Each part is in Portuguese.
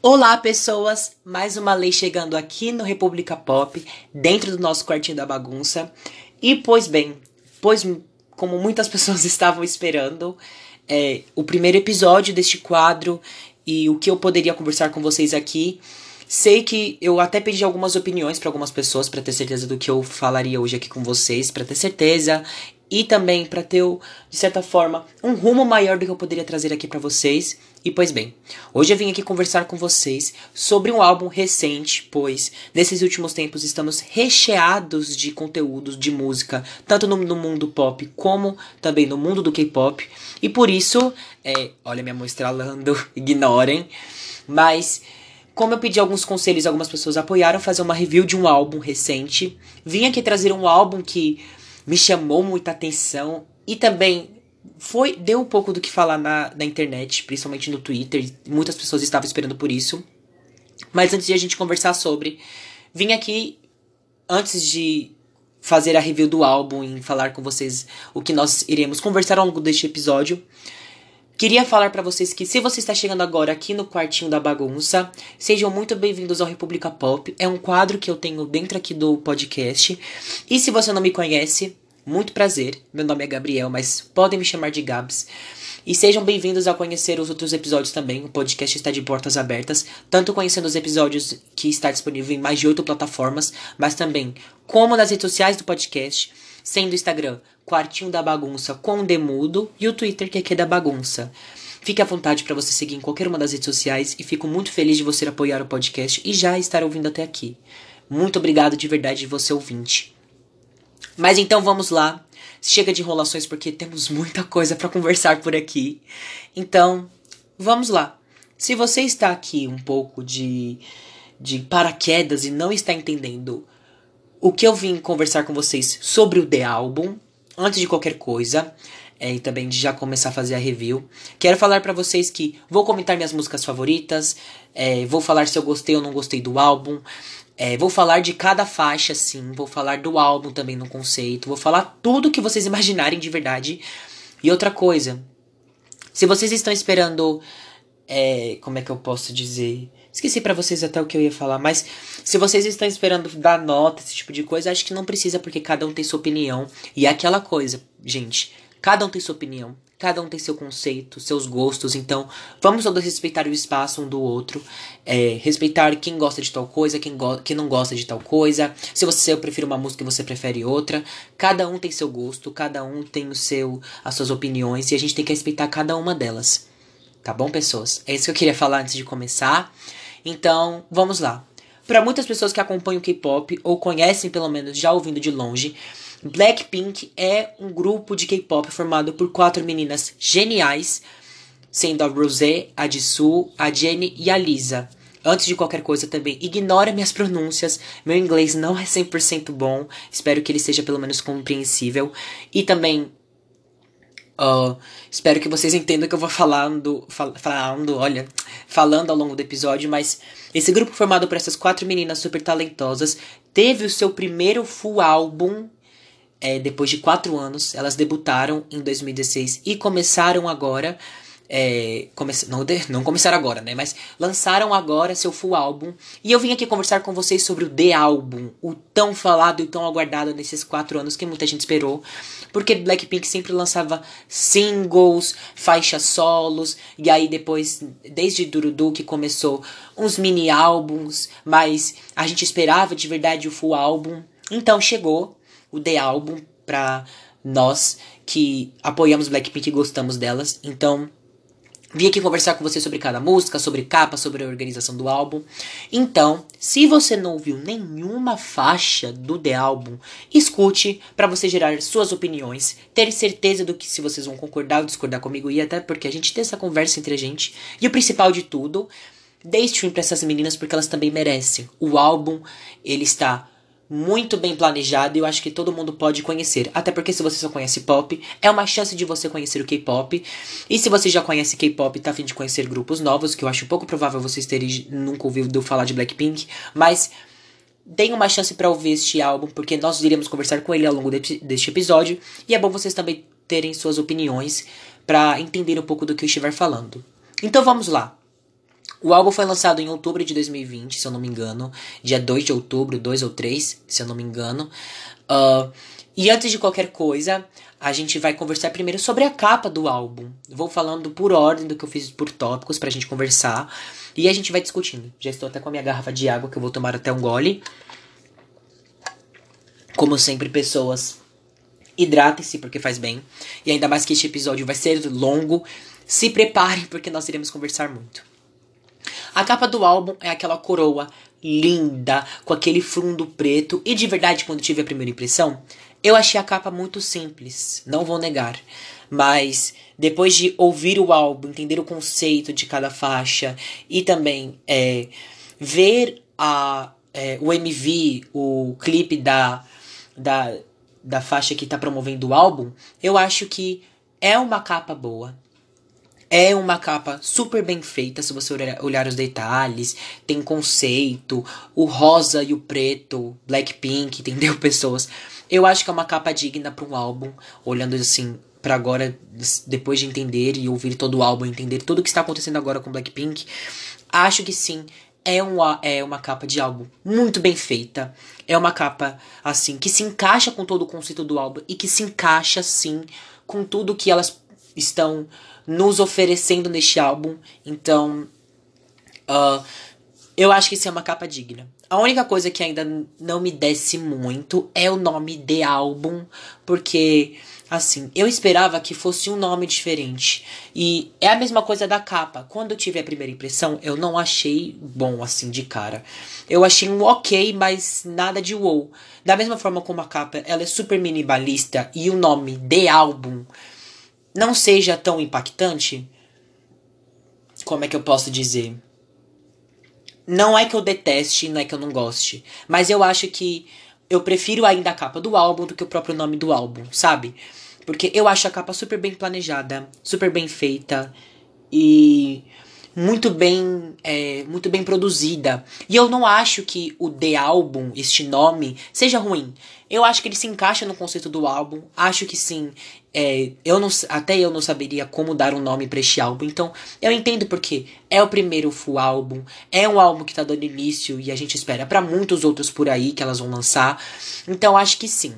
Olá, pessoas! Mais uma lei chegando aqui no República Pop, dentro do nosso quartinho da bagunça. E, pois bem, pois como muitas pessoas estavam esperando, é, o primeiro episódio deste quadro e o que eu poderia conversar com vocês aqui. Sei que eu até pedi algumas opiniões para algumas pessoas para ter certeza do que eu falaria hoje aqui com vocês, para ter certeza e também para ter, de certa forma, um rumo maior do que eu poderia trazer aqui para vocês. E pois bem, hoje eu vim aqui conversar com vocês sobre um álbum recente, pois nesses últimos tempos estamos recheados de conteúdos de música, tanto no, no mundo pop como também no mundo do K-pop. E por isso, é, olha minha mão estralando, ignorem. Mas como eu pedi alguns conselhos, algumas pessoas apoiaram fazer uma review de um álbum recente. Vim aqui trazer um álbum que me chamou muita atenção e também foi deu um pouco do que falar na, na internet, principalmente no Twitter. Muitas pessoas estavam esperando por isso. Mas antes de a gente conversar sobre, vim aqui antes de fazer a review do álbum e falar com vocês o que nós iremos conversar ao longo deste episódio. Queria falar para vocês que se você está chegando agora aqui no quartinho da bagunça, sejam muito bem-vindos ao República Pop. É um quadro que eu tenho dentro aqui do podcast. E se você não me conhece, muito prazer. Meu nome é Gabriel, mas podem me chamar de Gabs. E sejam bem-vindos a conhecer os outros episódios também. O podcast está de portas abertas, tanto conhecendo os episódios que está disponível em mais de oito plataformas, mas também como nas redes sociais do podcast, sendo o Instagram Quartinho da Bagunça com Demudo e o Twitter que é é da bagunça. Fique à vontade para você seguir em qualquer uma das redes sociais e fico muito feliz de você apoiar o podcast e já estar ouvindo até aqui. Muito obrigado de verdade de você ouvinte. Mas então vamos lá. Chega de enrolações porque temos muita coisa para conversar por aqui. Então, vamos lá. Se você está aqui um pouco de de paraquedas e não está entendendo o que eu vim conversar com vocês sobre o The Album, antes de qualquer coisa, é, e também de já começar a fazer a review, quero falar para vocês que vou comentar minhas músicas favoritas, é, vou falar se eu gostei ou não gostei do álbum, é, vou falar de cada faixa, sim, vou falar do álbum também no conceito, vou falar tudo que vocês imaginarem de verdade. E outra coisa, se vocês estão esperando, é, como é que eu posso dizer? Esqueci para vocês até o que eu ia falar, mas se vocês estão esperando dar nota, esse tipo de coisa, acho que não precisa, porque cada um tem sua opinião. E é aquela coisa, gente, cada um tem sua opinião, cada um tem seu conceito, seus gostos, então vamos todos respeitar o espaço um do outro, é, respeitar quem gosta de tal coisa, quem, go quem não gosta de tal coisa. Se você prefere uma música e você prefere outra, cada um tem seu gosto, cada um tem o seu, as suas opiniões e a gente tem que respeitar cada uma delas. Tá bom, pessoas? É isso que eu queria falar antes de começar. Então, vamos lá. Para muitas pessoas que acompanham K-pop ou conhecem pelo menos já ouvindo de longe, Blackpink é um grupo de K-pop formado por quatro meninas geniais, sendo a Rosé, a Jisoo, a Jennie e a Lisa. Antes de qualquer coisa também, ignore minhas pronúncias. Meu inglês não é 100% bom. Espero que ele seja pelo menos compreensível. E também Uh, espero que vocês entendam que eu vou falando, fal falando, olha, falando ao longo do episódio, mas esse grupo formado por essas quatro meninas super talentosas teve o seu primeiro full álbum é, depois de quatro anos. Elas debutaram em 2016 e começaram agora é, come não, não começaram agora, né? Mas lançaram agora seu full álbum. E eu vim aqui conversar com vocês sobre o The Album, o tão falado e tão aguardado nesses quatro anos que muita gente esperou. Porque Blackpink sempre lançava singles, faixas solos, e aí depois, desde Durudu, que começou uns mini álbuns, mas a gente esperava de verdade o full álbum. Então chegou o The Album pra nós que apoiamos Blackpink e gostamos delas. Então Vim aqui conversar com você sobre cada música, sobre capa, sobre a organização do álbum. Então, se você não ouviu nenhuma faixa do The Album, escute para você gerar suas opiniões, ter certeza do que se vocês vão concordar ou discordar comigo e até porque a gente tem essa conversa entre a gente. E o principal de tudo, dê stream para essas meninas porque elas também merecem. O álbum, ele está muito bem planejado e eu acho que todo mundo pode conhecer. Até porque se você só conhece pop, é uma chance de você conhecer o K-pop. E se você já conhece K-pop e tá afim de conhecer grupos novos, que eu acho pouco provável vocês terem nunca ouvido falar de Blackpink, mas deem uma chance para ouvir este álbum, porque nós iremos conversar com ele ao longo de, deste episódio. E é bom vocês também terem suas opiniões para entender um pouco do que eu estiver falando. Então vamos lá. O álbum foi lançado em outubro de 2020, se eu não me engano. Dia 2 de outubro, 2 ou 3, se eu não me engano. Uh, e antes de qualquer coisa, a gente vai conversar primeiro sobre a capa do álbum. Vou falando por ordem do que eu fiz por tópicos pra gente conversar. E a gente vai discutindo. Já estou até com a minha garrafa de água que eu vou tomar até um gole. Como sempre, pessoas, hidratem-se porque faz bem. E ainda mais que este episódio vai ser longo. Se preparem porque nós iremos conversar muito. A capa do álbum é aquela coroa linda, com aquele fundo preto. E de verdade, quando tive a primeira impressão, eu achei a capa muito simples, não vou negar. Mas depois de ouvir o álbum, entender o conceito de cada faixa e também é, ver a, é, o MV, o clipe da, da, da faixa que está promovendo o álbum, eu acho que é uma capa boa. É uma capa super bem feita, se você olhar os detalhes. Tem conceito, o rosa e o preto, Blackpink, entendeu, pessoas? Eu acho que é uma capa digna para um álbum, olhando assim para agora, depois de entender e ouvir todo o álbum, entender tudo o que está acontecendo agora com Blackpink. Acho que sim, é uma, é uma capa de álbum muito bem feita. É uma capa, assim, que se encaixa com todo o conceito do álbum e que se encaixa, sim, com tudo que elas estão nos oferecendo neste álbum. Então, uh, eu acho que isso é uma capa digna. A única coisa que ainda não me desce muito é o nome de álbum, porque assim, eu esperava que fosse um nome diferente. E é a mesma coisa da capa. Quando eu tive a primeira impressão, eu não achei bom assim de cara. Eu achei um ok, mas nada de wow. Da mesma forma como a capa, ela é super minimalista e o nome de álbum não seja tão impactante, como é que eu posso dizer? Não é que eu deteste, não é que eu não goste, mas eu acho que eu prefiro ainda a capa do álbum do que o próprio nome do álbum, sabe? Porque eu acho a capa super bem planejada, super bem feita e muito bem, é, muito bem produzida. E eu não acho que o The Album, este nome, seja ruim. Eu acho que ele se encaixa no conceito do álbum. Acho que sim. É, eu não, até eu não saberia como dar um nome para este álbum. Então, eu entendo porque é o primeiro full álbum. É um álbum que tá dando início e a gente espera para muitos outros por aí que elas vão lançar. Então, acho que sim.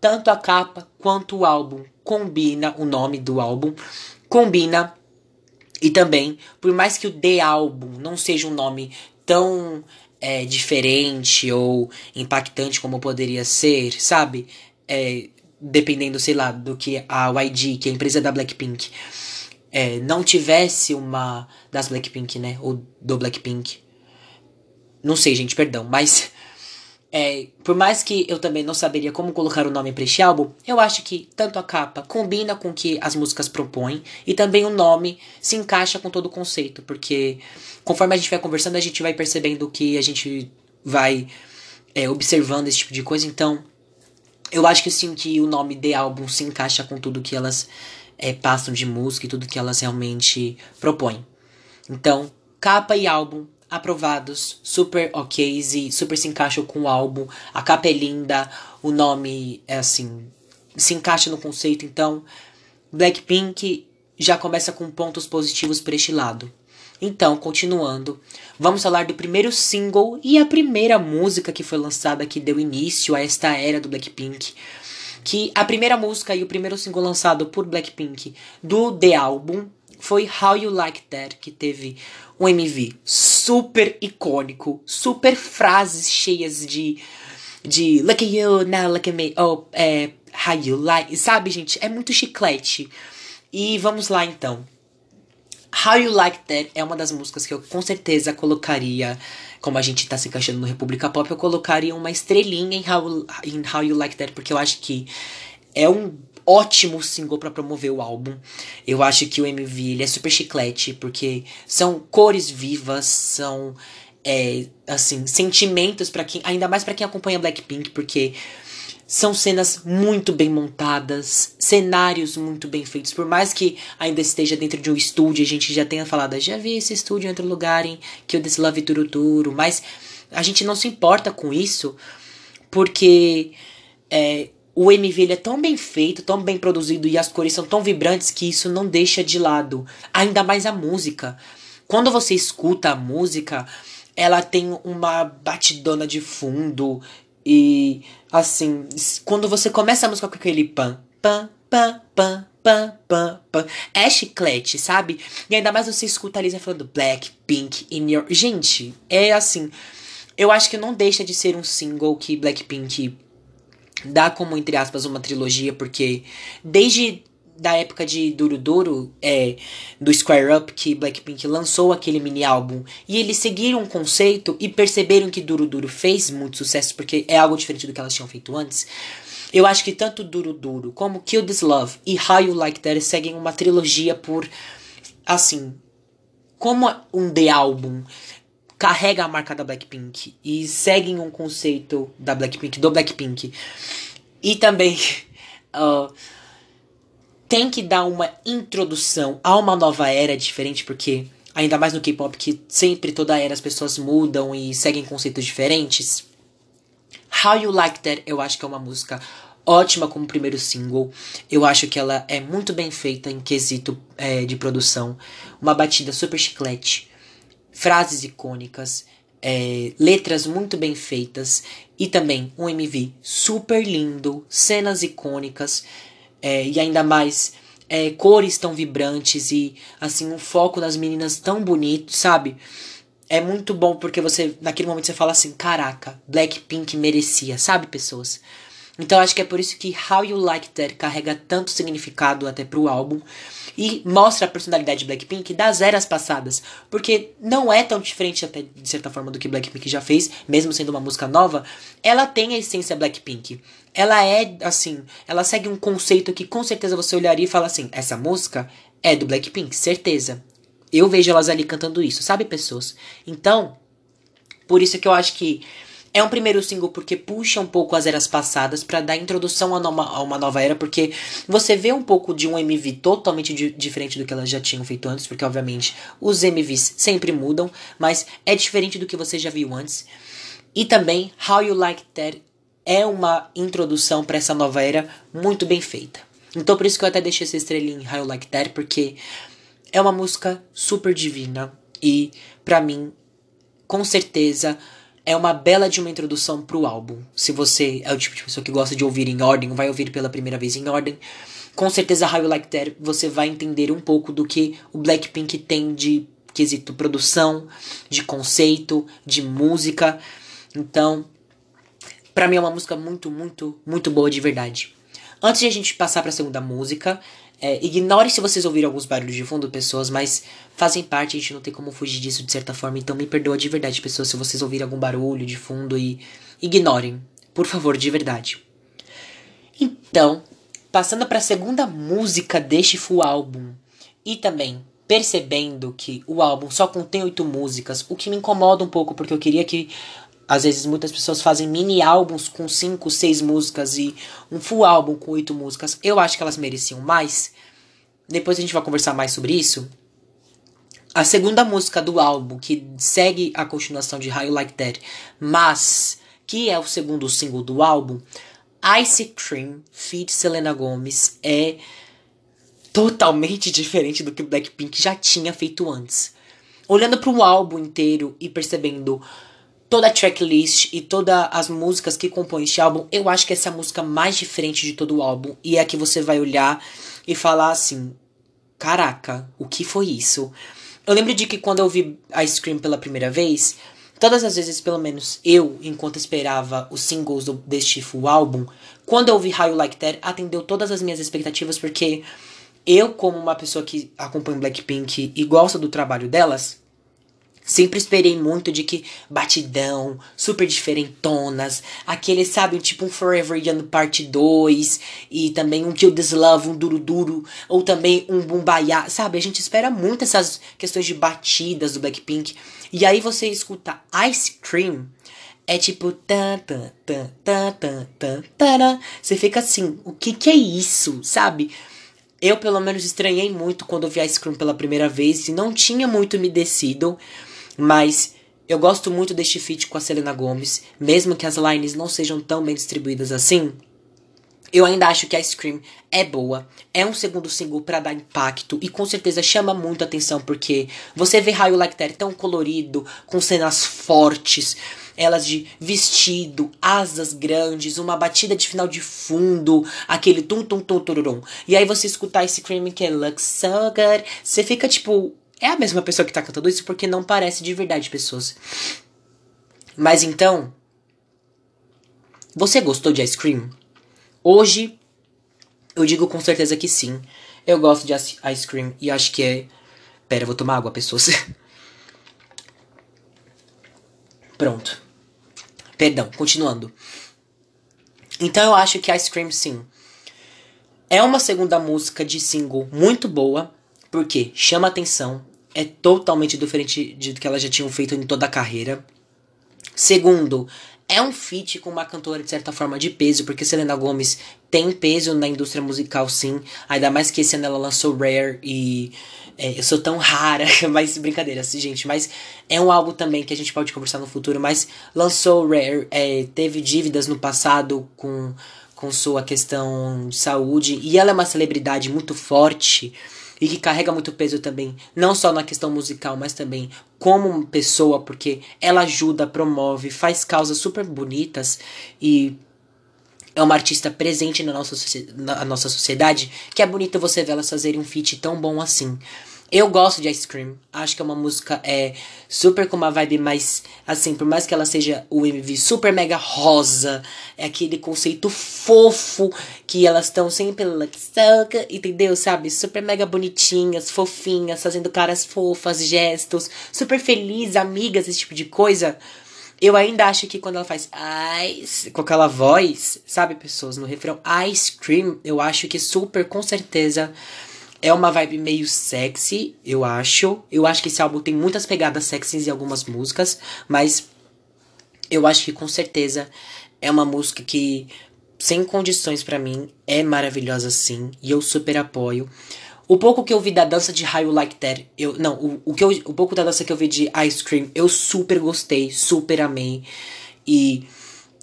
Tanto a capa quanto o álbum combina o nome do álbum. Combina e também, por mais que o The Album não seja um nome tão é, diferente ou impactante como poderia ser, sabe? É, dependendo, sei lá, do que a YG, que é a empresa da Blackpink, é, não tivesse uma. Das Blackpink, né? Ou do Blackpink. Não sei, gente, perdão, mas é, por mais que eu também não saberia como colocar o nome para este álbum, eu acho que tanto a capa combina com o que as músicas propõem e também o nome se encaixa com todo o conceito, porque conforme a gente vai conversando, a gente vai percebendo que a gente vai é, observando esse tipo de coisa. Então, eu acho que sim que o nome de álbum se encaixa com tudo que elas é, passam de música e tudo que elas realmente propõem. Então, capa e álbum aprovados, super ok e super se encaixam com o álbum. A capa é linda, o nome é assim, se encaixa no conceito. Então, Blackpink já começa com pontos positivos para este lado. Então, continuando, vamos falar do primeiro single e a primeira música que foi lançada que deu início a esta era do Blackpink. Que a primeira música e o primeiro single lançado por Blackpink do The Album foi How You Like That, que teve um MV super icônico, super frases cheias de de look at you, now look at me, oh, é, how you like, sabe, gente? É muito chiclete. E vamos lá então. How You Like That é uma das músicas que eu com certeza colocaria, como a gente tá se encaixando no República Pop, eu colocaria uma estrelinha em How, em How You Like That, porque eu acho que é um ótimo single para promover o álbum. Eu acho que o MV ele é super chiclete, porque são cores vivas, são é, assim, sentimentos para quem, ainda mais para quem acompanha Blackpink, porque são cenas muito bem montadas, cenários muito bem feitos. Por mais que ainda esteja dentro de um estúdio, a gente já tenha falado, já vi esse estúdio em outro lugar em que eu desse Love Turuturo, mas a gente não se importa com isso, porque é, o MV ele é tão bem feito, tão bem produzido e as cores são tão vibrantes que isso não deixa de lado. Ainda mais a música. quando você escuta a música, ela tem uma batidona de fundo e assim, quando você começa a música com aquele pan, pan, pan, pan, pan, pan, pan, é chiclete, sabe? E ainda mais você escuta a Lisa falando Black, Pink, in your... Gente, é assim, eu acho que não deixa de ser um single que Blackpink dá como, entre aspas, uma trilogia, porque desde da época de Duro Duro, é, do Square Up, que Blackpink lançou aquele mini álbum, e eles seguiram um conceito e perceberam que Duro Duro fez muito sucesso, porque é algo diferente do que elas tinham feito antes. Eu acho que tanto Duro Duro como Kill This Love e How You Like That seguem uma trilogia por, assim, como um The Album carrega a marca da Blackpink e seguem um conceito da Blackpink, do Blackpink. E também uh, tem que dar uma introdução a uma nova era diferente, porque ainda mais no K-pop, que sempre toda era as pessoas mudam e seguem conceitos diferentes. How You Like That, eu acho que é uma música ótima como primeiro single. Eu acho que ela é muito bem feita em quesito é, de produção. Uma batida super chiclete, frases icônicas, é, letras muito bem feitas e também um MV super lindo, cenas icônicas é, e ainda mais é, cores tão vibrantes e assim um foco nas meninas tão bonito, sabe? É muito bom porque você naquele momento você fala assim, caraca, Blackpink merecia, sabe, pessoas? Então acho que é por isso que How You Like That carrega tanto significado até pro álbum e mostra a personalidade de Blackpink das eras passadas, porque não é tão diferente até de certa forma do que Blackpink já fez, mesmo sendo uma música nova, ela tem a essência Blackpink. Ela é assim, ela segue um conceito que com certeza você olharia e fala assim, essa música é do Blackpink, certeza. Eu vejo elas ali cantando isso, sabe, pessoas? Então, por isso que eu acho que é um primeiro single porque puxa um pouco as eras passadas para dar introdução a, a, uma nova era, porque você vê um pouco de um MV totalmente di diferente do que elas já tinham feito antes, porque obviamente os MVs sempre mudam, mas é diferente do que você já viu antes. E também How You Like That é uma introdução para essa nova era muito bem feita. Então por isso que eu até deixei essa estrelinha em How You Like That, porque é uma música super divina e para mim, com certeza, é uma bela de uma introdução pro álbum. Se você é o tipo de pessoa que gosta de ouvir em ordem, vai ouvir pela primeira vez em ordem, com certeza How You Like That você vai entender um pouco do que o Blackpink tem de quesito produção, de conceito, de música. Então, para mim é uma música muito, muito, muito boa de verdade. Antes de a gente passar para a segunda música, é, ignore se vocês ouviram alguns barulhos de fundo, pessoas, mas fazem parte, a gente não tem como fugir disso de certa forma. Então me perdoa de verdade, pessoas, se vocês ouvirem algum barulho de fundo e ignorem. Por favor, de verdade. Então, passando para a segunda música deste full álbum e também percebendo que o álbum só contém oito músicas, o que me incomoda um pouco, porque eu queria que às vezes muitas pessoas fazem mini álbuns com cinco, seis músicas e um full álbum com oito músicas. Eu acho que elas mereciam mais. Depois a gente vai conversar mais sobre isso. A segunda música do álbum, que segue a continuação de How You Like That, mas que é o segundo single do álbum, Ice Cream, feat Selena Gomez, é totalmente diferente do que Blackpink já tinha feito antes. Olhando para o álbum inteiro e percebendo toda a tracklist e todas as músicas que compõem este álbum, eu acho que essa é a música mais diferente de todo o álbum. E é que você vai olhar e falar assim: caraca, o que foi isso? Eu lembro de que quando eu vi Ice Cream pela primeira vez, todas as vezes, pelo menos eu, enquanto esperava os singles do, deste full álbum, quando eu vi How You Like That, atendeu todas as minhas expectativas, porque eu, como uma pessoa que acompanha Blackpink e gosta do trabalho delas, Sempre esperei muito de que batidão, super diferentonas, aquele, sabe, tipo um Forever Young Part 2 e também um Kill This Love, um Duro Duro, ou também um Bumbaya, sabe? A gente espera muito essas questões de batidas do Blackpink. E aí você escuta Ice Cream, é tipo tan tan tan tan tan tan tan. Você fica assim, o que que é isso, sabe? Eu pelo menos estranhei muito quando eu vi Ice Cream pela primeira vez e não tinha muito me descido. Mas eu gosto muito deste feat com a Selena Gomez, mesmo que as lines não sejam tão bem distribuídas assim. Eu ainda acho que a Scream é boa, é um segundo single para dar impacto e com certeza chama muito atenção porque você vê Raio Like That tão colorido, com cenas fortes, elas de vestido, asas grandes, uma batida de final de fundo, aquele tum tum tum tururum. E aí você escutar esse Scream que é looks so good, você fica tipo, é a mesma pessoa que tá cantando isso porque não parece de verdade pessoas. Mas então, você gostou de Ice Cream? Hoje, eu digo com certeza que sim. Eu gosto de ice cream e acho que é. Pera, eu vou tomar água, pessoas. Pronto. Perdão, continuando. Então eu acho que Ice Cream sim. É uma segunda música de single muito boa, porque chama atenção, é totalmente diferente do que elas já tinham feito em toda a carreira. Segundo, é um feat com uma cantora de certa forma de peso, porque Selena Gomez tem peso na indústria musical, sim. Ainda mais que esse ano ela lançou Rare e é, eu sou tão rara, mas brincadeira, assim, gente. Mas é um álbum também que a gente pode conversar no futuro. Mas lançou Rare, é, teve dívidas no passado com, com sua questão de saúde, e ela é uma celebridade muito forte e que carrega muito peso também, não só na questão musical, mas também como pessoa, porque ela ajuda, promove, faz causas super bonitas e é uma artista presente na nossa, na nossa sociedade que é bonito você ver elas fazerem um feat tão bom assim. Eu gosto de Ice Cream. Acho que é uma música é super com uma vibe mais assim, por mais que ela seja o MV super mega rosa, é aquele conceito fofo que elas estão sempre like, entendeu? Sabe? Super mega bonitinhas, fofinhas, fazendo caras fofas, gestos, super felizes, amigas, esse tipo de coisa. Eu ainda acho que quando ela faz ice, com aquela voz, sabe, pessoas, no refrão ice cream, eu acho que super com certeza é uma vibe meio sexy, eu acho. Eu acho que esse álbum tem muitas pegadas sexys em algumas músicas, mas eu acho que com certeza é uma música que, sem condições para mim, é maravilhosa sim, e eu super apoio. O pouco que eu vi da dança de How You Like That, eu, não, o, o, que eu, o pouco da dança que eu vi de Ice Cream, eu super gostei, super amei. E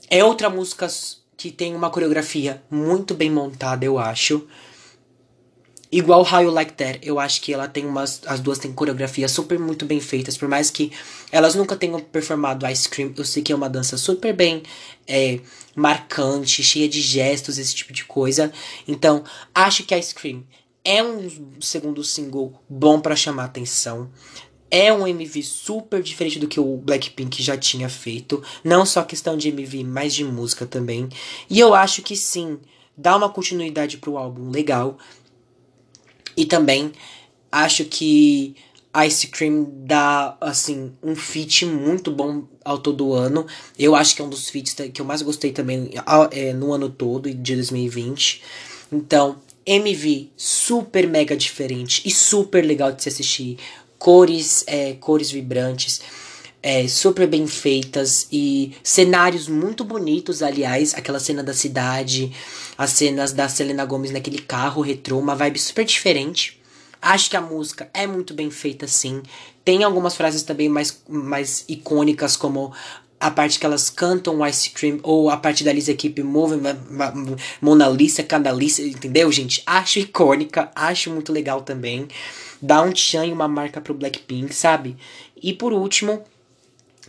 é outra música que tem uma coreografia muito bem montada, eu acho. Igual How You Like That, eu acho que ela tem umas. As duas têm coreografias super muito bem feitas, por mais que elas nunca tenham performado Ice Cream, eu sei que é uma dança super bem é, marcante, cheia de gestos, esse tipo de coisa. Então, acho que Ice Cream é um segundo single bom para chamar atenção. É um MV super diferente do que o Blackpink já tinha feito. Não só questão de MV, mas de música também. E eu acho que sim, dá uma continuidade pro álbum legal. E também acho que Ice Cream dá, assim, um feat muito bom ao todo ano. Eu acho que é um dos feats que eu mais gostei também é, no ano todo, de 2020. Então, MV super mega diferente e super legal de se assistir. Cores, é, cores vibrantes, é, super bem feitas e cenários muito bonitos, aliás. Aquela cena da cidade, as cenas da Selena Gomez naquele carro retrô, uma vibe super diferente. Acho que a música é muito bem feita, sim. Tem algumas frases também mais, mais icônicas, como a parte que elas cantam Ice Cream, ou a parte da Lisa Keep Moving, Mona Lisa, Canalice, entendeu, gente? Acho icônica, acho muito legal também. Dá um tchan e uma marca pro Blackpink, sabe? E por último,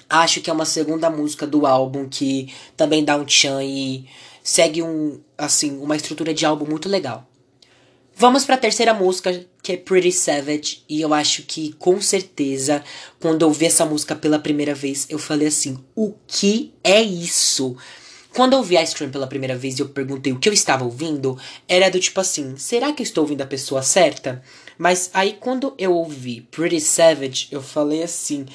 acho que é uma segunda música do álbum que também dá um tchan e segue um, assim, uma estrutura de álbum muito legal. Vamos para a terceira música, que é Pretty Savage, e eu acho que com certeza, quando eu vi essa música pela primeira vez, eu falei assim: "O que é isso?" Quando eu ouvi Ice Cream pela primeira vez e eu perguntei o que eu estava ouvindo, era do tipo assim: será que eu estou ouvindo a pessoa certa? Mas aí quando eu ouvi Pretty Savage, eu falei assim: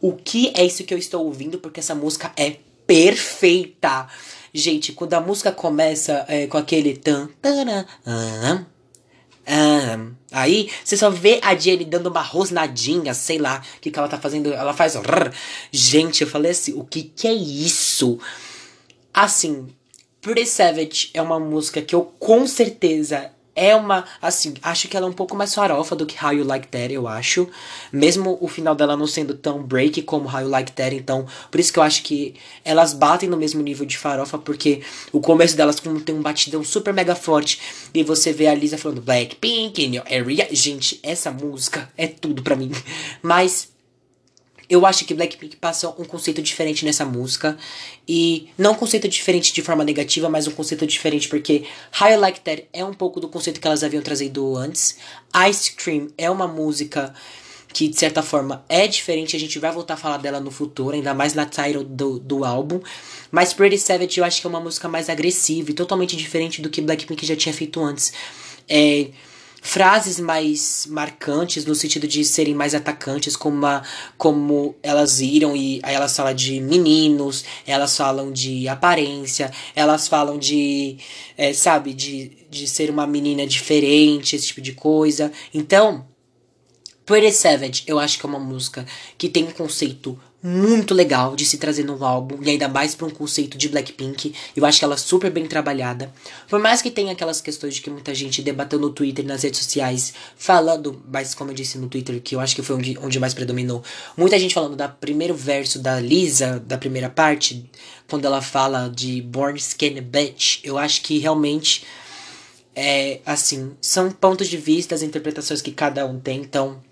o que é isso que eu estou ouvindo? Porque essa música é perfeita. Gente, quando a música começa é, com aquele tan, tan, tan, ah, aí você só vê a Jenny dando uma rosnadinha, sei lá, o que, que ela tá fazendo. Ela faz. Rrr. Gente, eu falei assim: o que, que é isso? Assim, Pretty Savage é uma música que eu com certeza é uma, assim, acho que ela é um pouco mais farofa do que How You Like That, eu acho. Mesmo o final dela não sendo tão break como How You Like That, então, por isso que eu acho que elas batem no mesmo nível de farofa, porque o começo delas como tem um batidão super mega forte, e você vê a Lisa falando Blackpink in your area. Gente, essa música é tudo pra mim. Mas eu acho que Blackpink passa um conceito diferente nessa música. E não um conceito diferente de forma negativa, mas um conceito diferente porque I Like That é um pouco do conceito que elas haviam trazido antes. Ice Cream é uma música que de certa forma é diferente, a gente vai voltar a falar dela no futuro, ainda mais na title do, do álbum. Mas Pretty Savage eu acho que é uma música mais agressiva e totalmente diferente do que Blackpink já tinha feito antes. É, frases mais marcantes no sentido de serem mais atacantes, como, como elas viram e aí elas falam de meninos, elas falam de aparência, elas falam de, é, sabe, de, de ser uma menina diferente, esse tipo de coisa. Então, Pretty Savage, eu acho que é uma música que tem um conceito muito legal de se trazer no álbum, e ainda mais para um conceito de Blackpink. Eu acho que ela é super bem trabalhada. Por mais que tenha aquelas questões de que muita gente debateu no Twitter nas redes sociais, falando, mas como eu disse no Twitter, que eu acho que foi onde, onde mais predominou, muita gente falando da primeiro verso da Lisa, da primeira parte, quando ela fala de Born Skin Bitch, eu acho que realmente é assim, são pontos de vista, as interpretações que cada um tem, então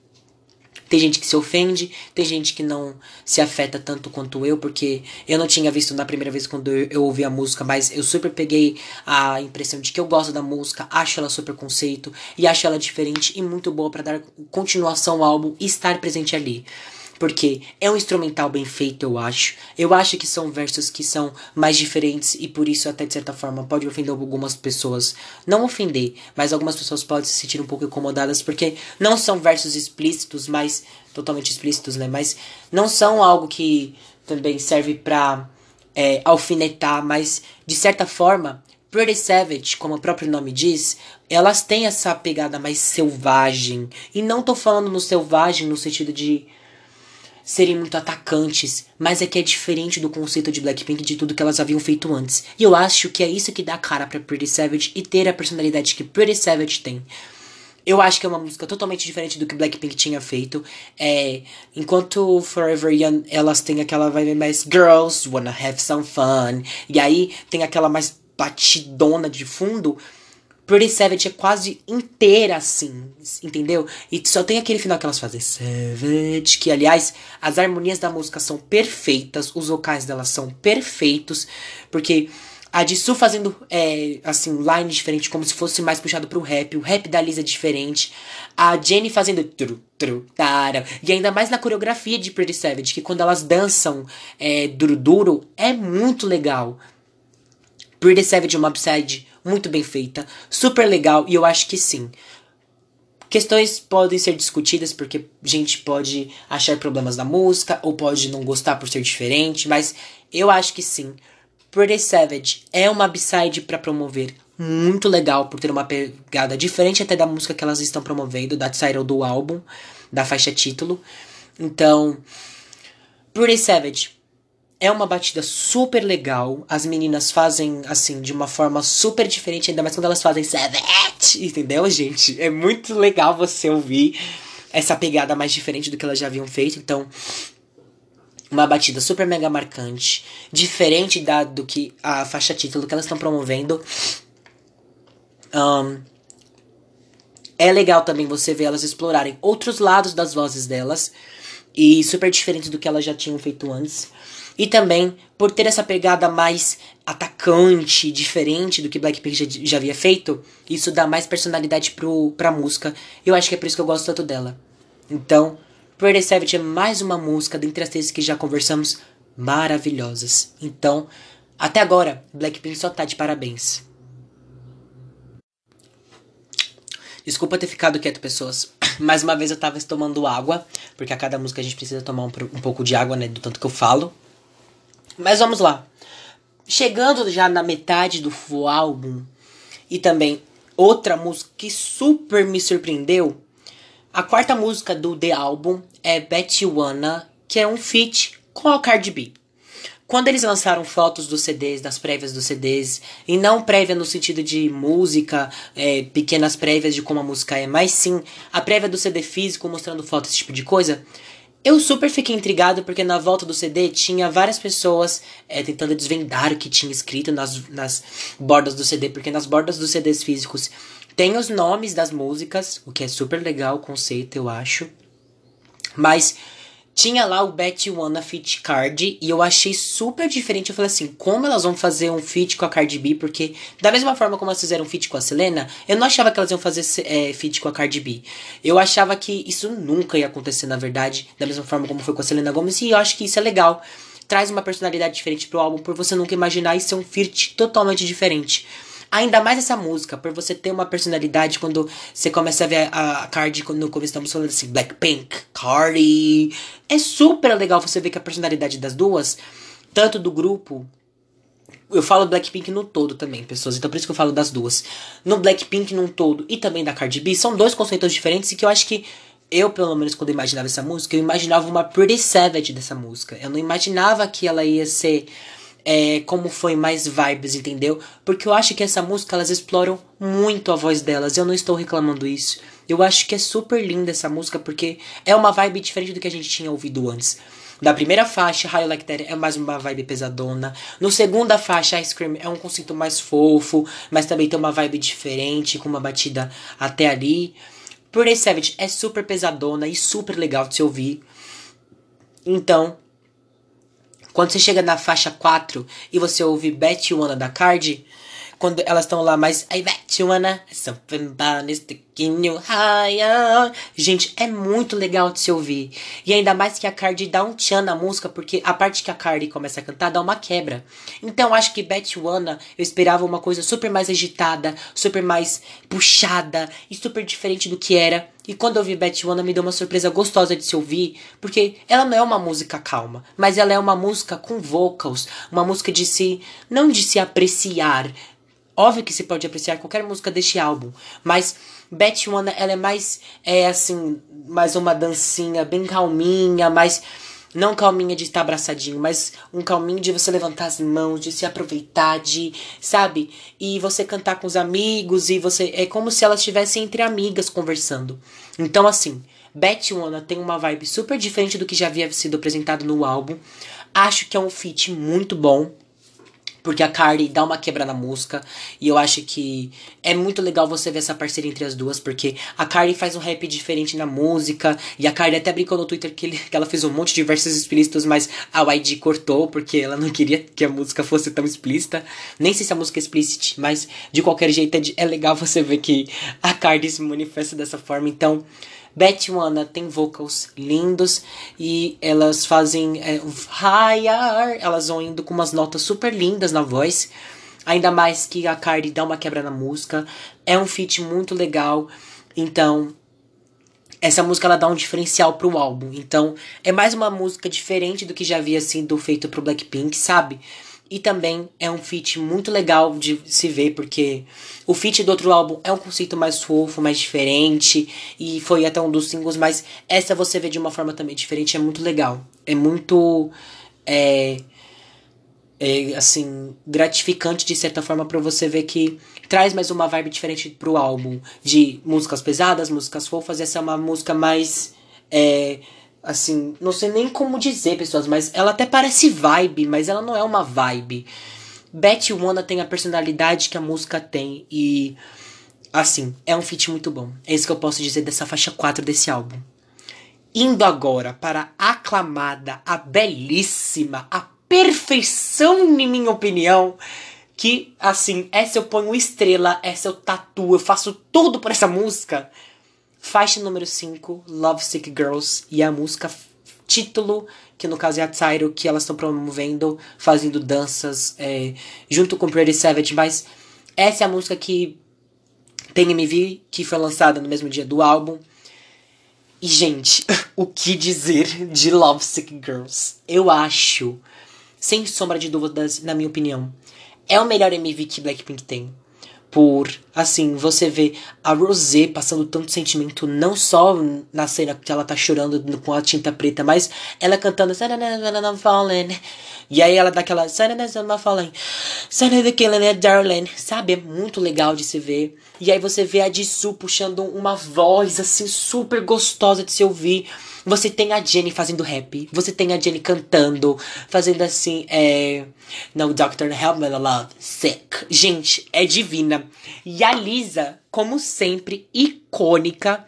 tem gente que se ofende, tem gente que não se afeta tanto quanto eu, porque eu não tinha visto na primeira vez quando eu, ouvi a música, mas eu super peguei a impressão de que eu gosto da música, acho ela super conceito e acho ela diferente e muito boa para dar continuação ao álbum e estar presente ali. Porque é um instrumental bem feito, eu acho. Eu acho que são versos que são mais diferentes e por isso, até de certa forma, pode ofender algumas pessoas. Não ofender, mas algumas pessoas podem se sentir um pouco incomodadas porque não são versos explícitos, mas. totalmente explícitos, né? Mas não são algo que também serve pra é, alfinetar, mas de certa forma. Pretty Savage, como o próprio nome diz, elas têm essa pegada mais selvagem. E não tô falando no selvagem no sentido de serem muito atacantes, mas é que é diferente do conceito de Blackpink de tudo que elas haviam feito antes. E eu acho que é isso que dá cara para Pretty Savage e ter a personalidade que Pretty Savage tem. Eu acho que é uma música totalmente diferente do que Blackpink tinha feito. É, enquanto Forever Young elas têm aquela vibe mais girls wanna have some fun. E aí tem aquela mais batidona de fundo. Pretty Savage é quase inteira assim, entendeu? E só tem aquele final que elas fazem Savage, que aliás, as harmonias da música são perfeitas, os vocais delas são perfeitos, porque a Jisoo fazendo, é, assim, line diferente, como se fosse mais puxado pro rap, o rap da Lisa é diferente, a Jenny fazendo tru, tru, tara, e ainda mais na coreografia de Pretty Savage, que quando elas dançam é, duro duro, é muito legal. Pretty Savage é uma upside muito bem feita, super legal e eu acho que sim. Questões podem ser discutidas porque gente pode achar problemas na música ou pode não gostar por ser diferente, mas eu acho que sim. Pretty Savage é uma b-side para promover muito legal por ter uma pegada diferente até da música que elas estão promovendo, da title do álbum, da faixa título. Então, Pretty Savage é uma batida super legal. As meninas fazem, assim, de uma forma super diferente, ainda mais quando elas fazem Savage, entendeu, gente? É muito legal você ouvir essa pegada mais diferente do que elas já haviam feito. Então, uma batida super mega marcante, diferente da, do que a faixa título que elas estão promovendo. Um, é legal também você ver elas explorarem outros lados das vozes delas. E super diferente do que elas já tinham feito antes. E também por ter essa pegada mais atacante, diferente do que Blackpink já, já havia feito, isso dá mais personalidade pro, pra música. Eu acho que é por isso que eu gosto tanto dela. Então, Pretty Savage é mais uma música dentre as três que já conversamos maravilhosas. Então, até agora, Blackpink só tá de parabéns. Desculpa ter ficado quieto, pessoas. Mais uma vez eu tava tomando água, porque a cada música a gente precisa tomar um, um pouco de água, né? Do tanto que eu falo. Mas vamos lá. Chegando já na metade do álbum, e também outra música que super me surpreendeu. A quarta música do The Album é Bet You Wanna, que é um feat com a Cardi B. quando eles lançaram fotos dos CDs, das prévias dos CDs, e não prévia no sentido de música, é, pequenas prévias de como a música é, mas sim a prévia do CD físico mostrando fotos, esse tipo de coisa, eu super fiquei intrigado porque na volta do CD tinha várias pessoas é, tentando desvendar o que tinha escrito nas, nas bordas do CD, porque nas bordas dos CDs físicos tem os nomes das músicas, o que é super legal o conceito, eu acho. Mas tinha lá o Bet Wanna Fit Card e eu achei super diferente. Eu falei assim, como elas vão fazer um feat com a Cardi B? Porque da mesma forma como elas fizeram um feat com a Selena, eu não achava que elas iam fazer é, feat com a Cardi B. Eu achava que isso nunca ia acontecer, na verdade, da mesma forma como foi com a Selena Gomez. E eu acho que isso é legal. Traz uma personalidade diferente pro álbum, por você nunca imaginar isso ser um feat totalmente diferente. Ainda mais essa música, por você ter uma personalidade quando você começa a ver a, a Cardi começo estamos falando assim, Blackpink, Cardi. É super legal você ver que a personalidade das duas, tanto do grupo. Eu falo Blackpink no todo também, pessoas. Então por isso que eu falo das duas. No Blackpink no todo e também da Cardi B, são dois conceitos diferentes e que eu acho que eu, pelo menos, quando imaginava essa música, eu imaginava uma Pretty Savage dessa música. Eu não imaginava que ela ia ser é, como foi mais vibes, entendeu? Porque eu acho que essa música elas exploram muito a voz delas. Eu não estou reclamando isso. Eu acho que é super linda essa música porque é uma vibe diferente do que a gente tinha ouvido antes. Da primeira faixa, High Like That é mais uma vibe pesadona. No segunda faixa, Ice Cream é um conceito mais fofo, mas também tem uma vibe diferente, com uma batida até ali. Pretty Savage é super pesadona e super legal de se ouvir. Então, quando você chega na faixa 4 e você ouve Bet Wanna da Card, quando elas estão lá mais I bet you wanna something about sticking you higher. Gente, é muito legal de se ouvir. E ainda mais que a Cardi dá um tchan na música, porque a parte que a Cardi começa a cantar dá uma quebra. Então acho que Bet Wanna eu esperava uma coisa super mais agitada, super mais puxada e super diferente do que era. E quando eu ouvi Bet Wanna me deu uma surpresa gostosa de se ouvir, porque ela não é uma música calma, mas ela é uma música com vocals, uma música de se não de se apreciar, Óbvio que você pode apreciar qualquer música deste álbum, mas Bet Wanna, ela é mais, é assim, mais uma dancinha bem calminha, mais, não calminha de estar abraçadinho, mas um calminho de você levantar as mãos, de se aproveitar, de, sabe? E você cantar com os amigos, e você, é como se elas estivessem entre amigas conversando. Então, assim, Bet Wanna tem uma vibe super diferente do que já havia sido apresentado no álbum. Acho que é um feat muito bom porque a Cardi dá uma quebra na música. E eu acho que é muito legal você ver essa parceria entre as duas, porque a Cardi faz um rap diferente na música. E a Cardi até brincou no Twitter que, ele, que ela fez um monte de versos explícitos, mas a YG cortou, porque ela não queria que a música fosse tão explícita. Nem sei se a música é explícita, mas de qualquer jeito é, é legal você ver que a Cardi se manifesta dessa forma. Então. Betty Wanna tem vocals lindos e elas fazem é, higher, elas vão indo com umas notas super lindas na voz. Ainda mais que a Cardi dá uma quebra na música. É um feat muito legal. Então, essa música ela dá um diferencial pro álbum. Então, é mais uma música diferente do que já havia sido feito pro Blackpink, sabe? E também é um feat muito legal de se ver, porque o feat do outro álbum é um conceito mais fofo, mais diferente, e foi até um dos singles, mas essa você vê de uma forma também diferente, é muito legal. É muito. É, é assim, gratificante de certa forma para você ver que traz mais uma vibe diferente pro álbum. De músicas pesadas, músicas fofas, essa é uma música mais. É, Assim, não sei nem como dizer, pessoas, mas ela até parece vibe, mas ela não é uma vibe. Wanna tem a personalidade que a música tem e assim, é um feat muito bom. É isso que eu posso dizer dessa faixa 4 desse álbum. Indo agora para a aclamada, a belíssima, a perfeição, em minha opinião, que assim, essa eu ponho estrela, essa eu tatuo, eu faço tudo por essa música. Faixa número 5, Love Sick Girls, e a música título, que no caso é a Tsairo, que elas estão promovendo, fazendo danças é, junto com Pretty Savage, mas essa é a música que tem MV, que foi lançada no mesmo dia do álbum. E, gente, o que dizer de Love Sick Girls? Eu acho, sem sombra de dúvidas, na minha opinião, é o melhor MV que Blackpink tem. Por, assim, você vê a Rosé passando tanto sentimento, não só na cena que ela tá chorando com a tinta preta, mas ela cantando falling. E aí ela dá aquela. Killing darling. Sabe? É muito legal de se ver. E aí você vê a Jisoo puxando uma voz, assim, super gostosa de se ouvir. Você tem a Jenny fazendo rap. Você tem a Jenny cantando. Fazendo assim, é. No, Doctor, help me love. Sick. Gente, é divina. E a Lisa, como sempre, icônica.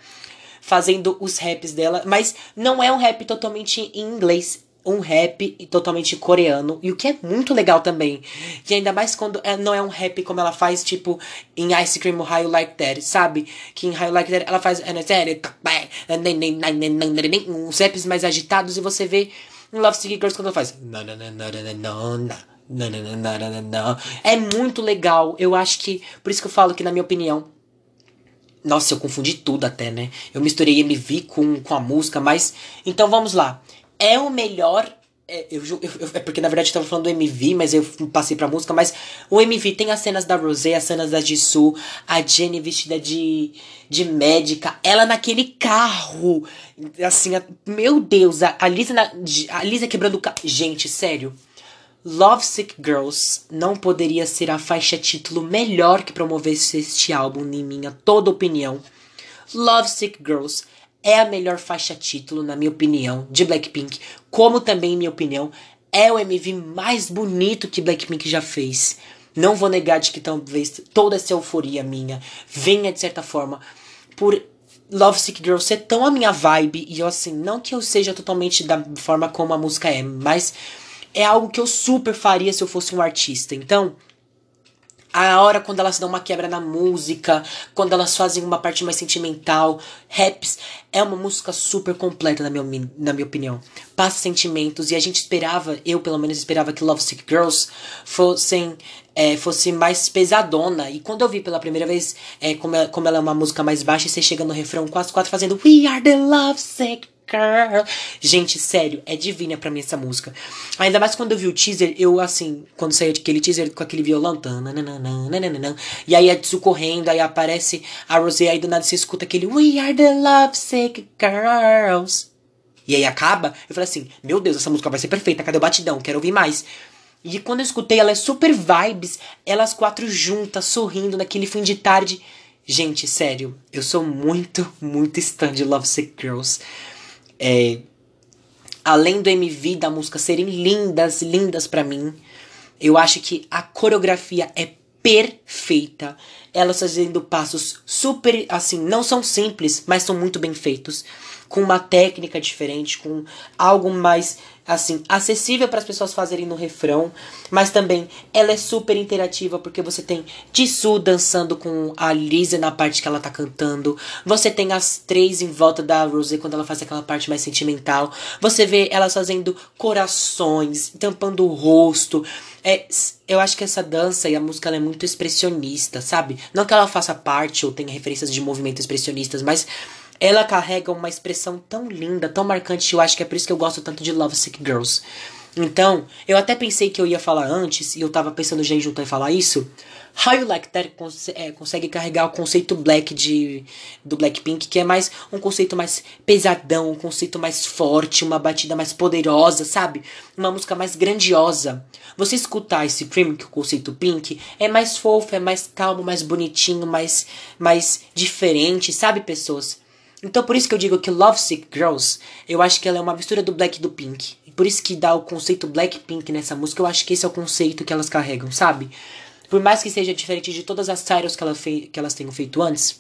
Fazendo os raps dela. Mas não é um rap totalmente em inglês um rap totalmente coreano, e o que é muito legal também. E ainda mais quando é, não é um rap como ela faz, tipo, em Ice Cream How You Like That, sabe? Que em How You Like That ela faz uns raps mais agitados, e você vê em Love Sick Girls quando ela faz. É muito legal. Eu acho que. Por isso que eu falo que, na minha opinião, nossa, eu confundi tudo até, né? Eu misturei MV com, com a música, mas. Então vamos lá é o melhor. É, eu, eu, é porque na verdade eu tava falando do MV, mas eu passei pra música. Mas o MV tem as cenas da Rosé, as cenas da Jisoo, a Jenny vestida de, de médica, ela naquele carro. Assim, a, meu Deus, a, a, Lisa na, a Lisa quebrando o carro. Gente, sério. Lovesick Girls não poderia ser a faixa título melhor que promovesse este álbum, em minha toda opinião. Lovesick Girls é a melhor faixa título, na minha opinião, de Blackpink, como também, em minha opinião, é o MV mais bonito que Blackpink já fez. Não vou negar de que talvez toda essa euforia minha venha, de certa forma, por Love Sick Girl ser tão a minha vibe, e eu, assim, não que eu seja totalmente da forma como a música é, mas é algo que eu super faria se eu fosse um artista. Então, a hora quando elas dão uma quebra na música, quando elas fazem uma parte mais sentimental, raps, é uma música super completa na minha, na minha opinião. Passa sentimentos e a gente esperava, eu pelo menos esperava que Love Sick Girls fossem é, fosse mais pesadona. E quando eu vi pela primeira vez, é, como, ela, como ela é uma música mais baixa, e você chega no refrão quase quatro fazendo We are the love sick girl. Gente, sério, é divina pra mim essa música. Ainda mais quando eu vi o teaser, eu assim, quando saiu aquele teaser com aquele violão. E aí a Tsu correndo, aí aparece a Rosé, aí do nada você escuta aquele We are the lovesick girls. E aí acaba, eu falei assim, meu Deus, essa música vai ser perfeita, cadê o batidão? Quero ouvir mais. E quando eu escutei, ela é super vibes, elas quatro juntas, sorrindo naquele fim de tarde. Gente, sério, eu sou muito, muito stan de Lovesick Girls. É, além do MV da música serem lindas, lindas para mim, eu acho que a coreografia é perfeita. Elas fazendo passos super, assim, não são simples, mas são muito bem feitos com uma técnica diferente, com algo mais assim acessível para as pessoas fazerem no refrão, mas também ela é super interativa porque você tem Jisoo dançando com a Lisa na parte que ela tá cantando, você tem as três em volta da Rose quando ela faz aquela parte mais sentimental, você vê elas fazendo corações, tampando o rosto. É, eu acho que essa dança e a música é muito expressionista, sabe? Não que ela faça parte ou tenha referências de movimentos expressionistas, mas ela carrega uma expressão tão linda, tão marcante, eu acho que é por isso que eu gosto tanto de Love Sick Girls. Então, eu até pensei que eu ia falar antes, e eu tava pensando já em juntar e falar isso. How You Like That cons é, consegue carregar o conceito black de, do Blackpink, que é mais um conceito mais pesadão, um conceito mais forte, uma batida mais poderosa, sabe? Uma música mais grandiosa. Você escutar esse Cream, que é o conceito Pink, é mais fofo, é mais calmo, mais bonitinho, mais, mais diferente, sabe, pessoas? Então por isso que eu digo que Lovesick Girls, eu acho que ela é uma mistura do Black e do Pink. Por isso que dá o conceito Black Pink nessa música, eu acho que esse é o conceito que elas carregam, sabe? Por mais que seja diferente de todas as titles que, ela que elas tenham feito antes,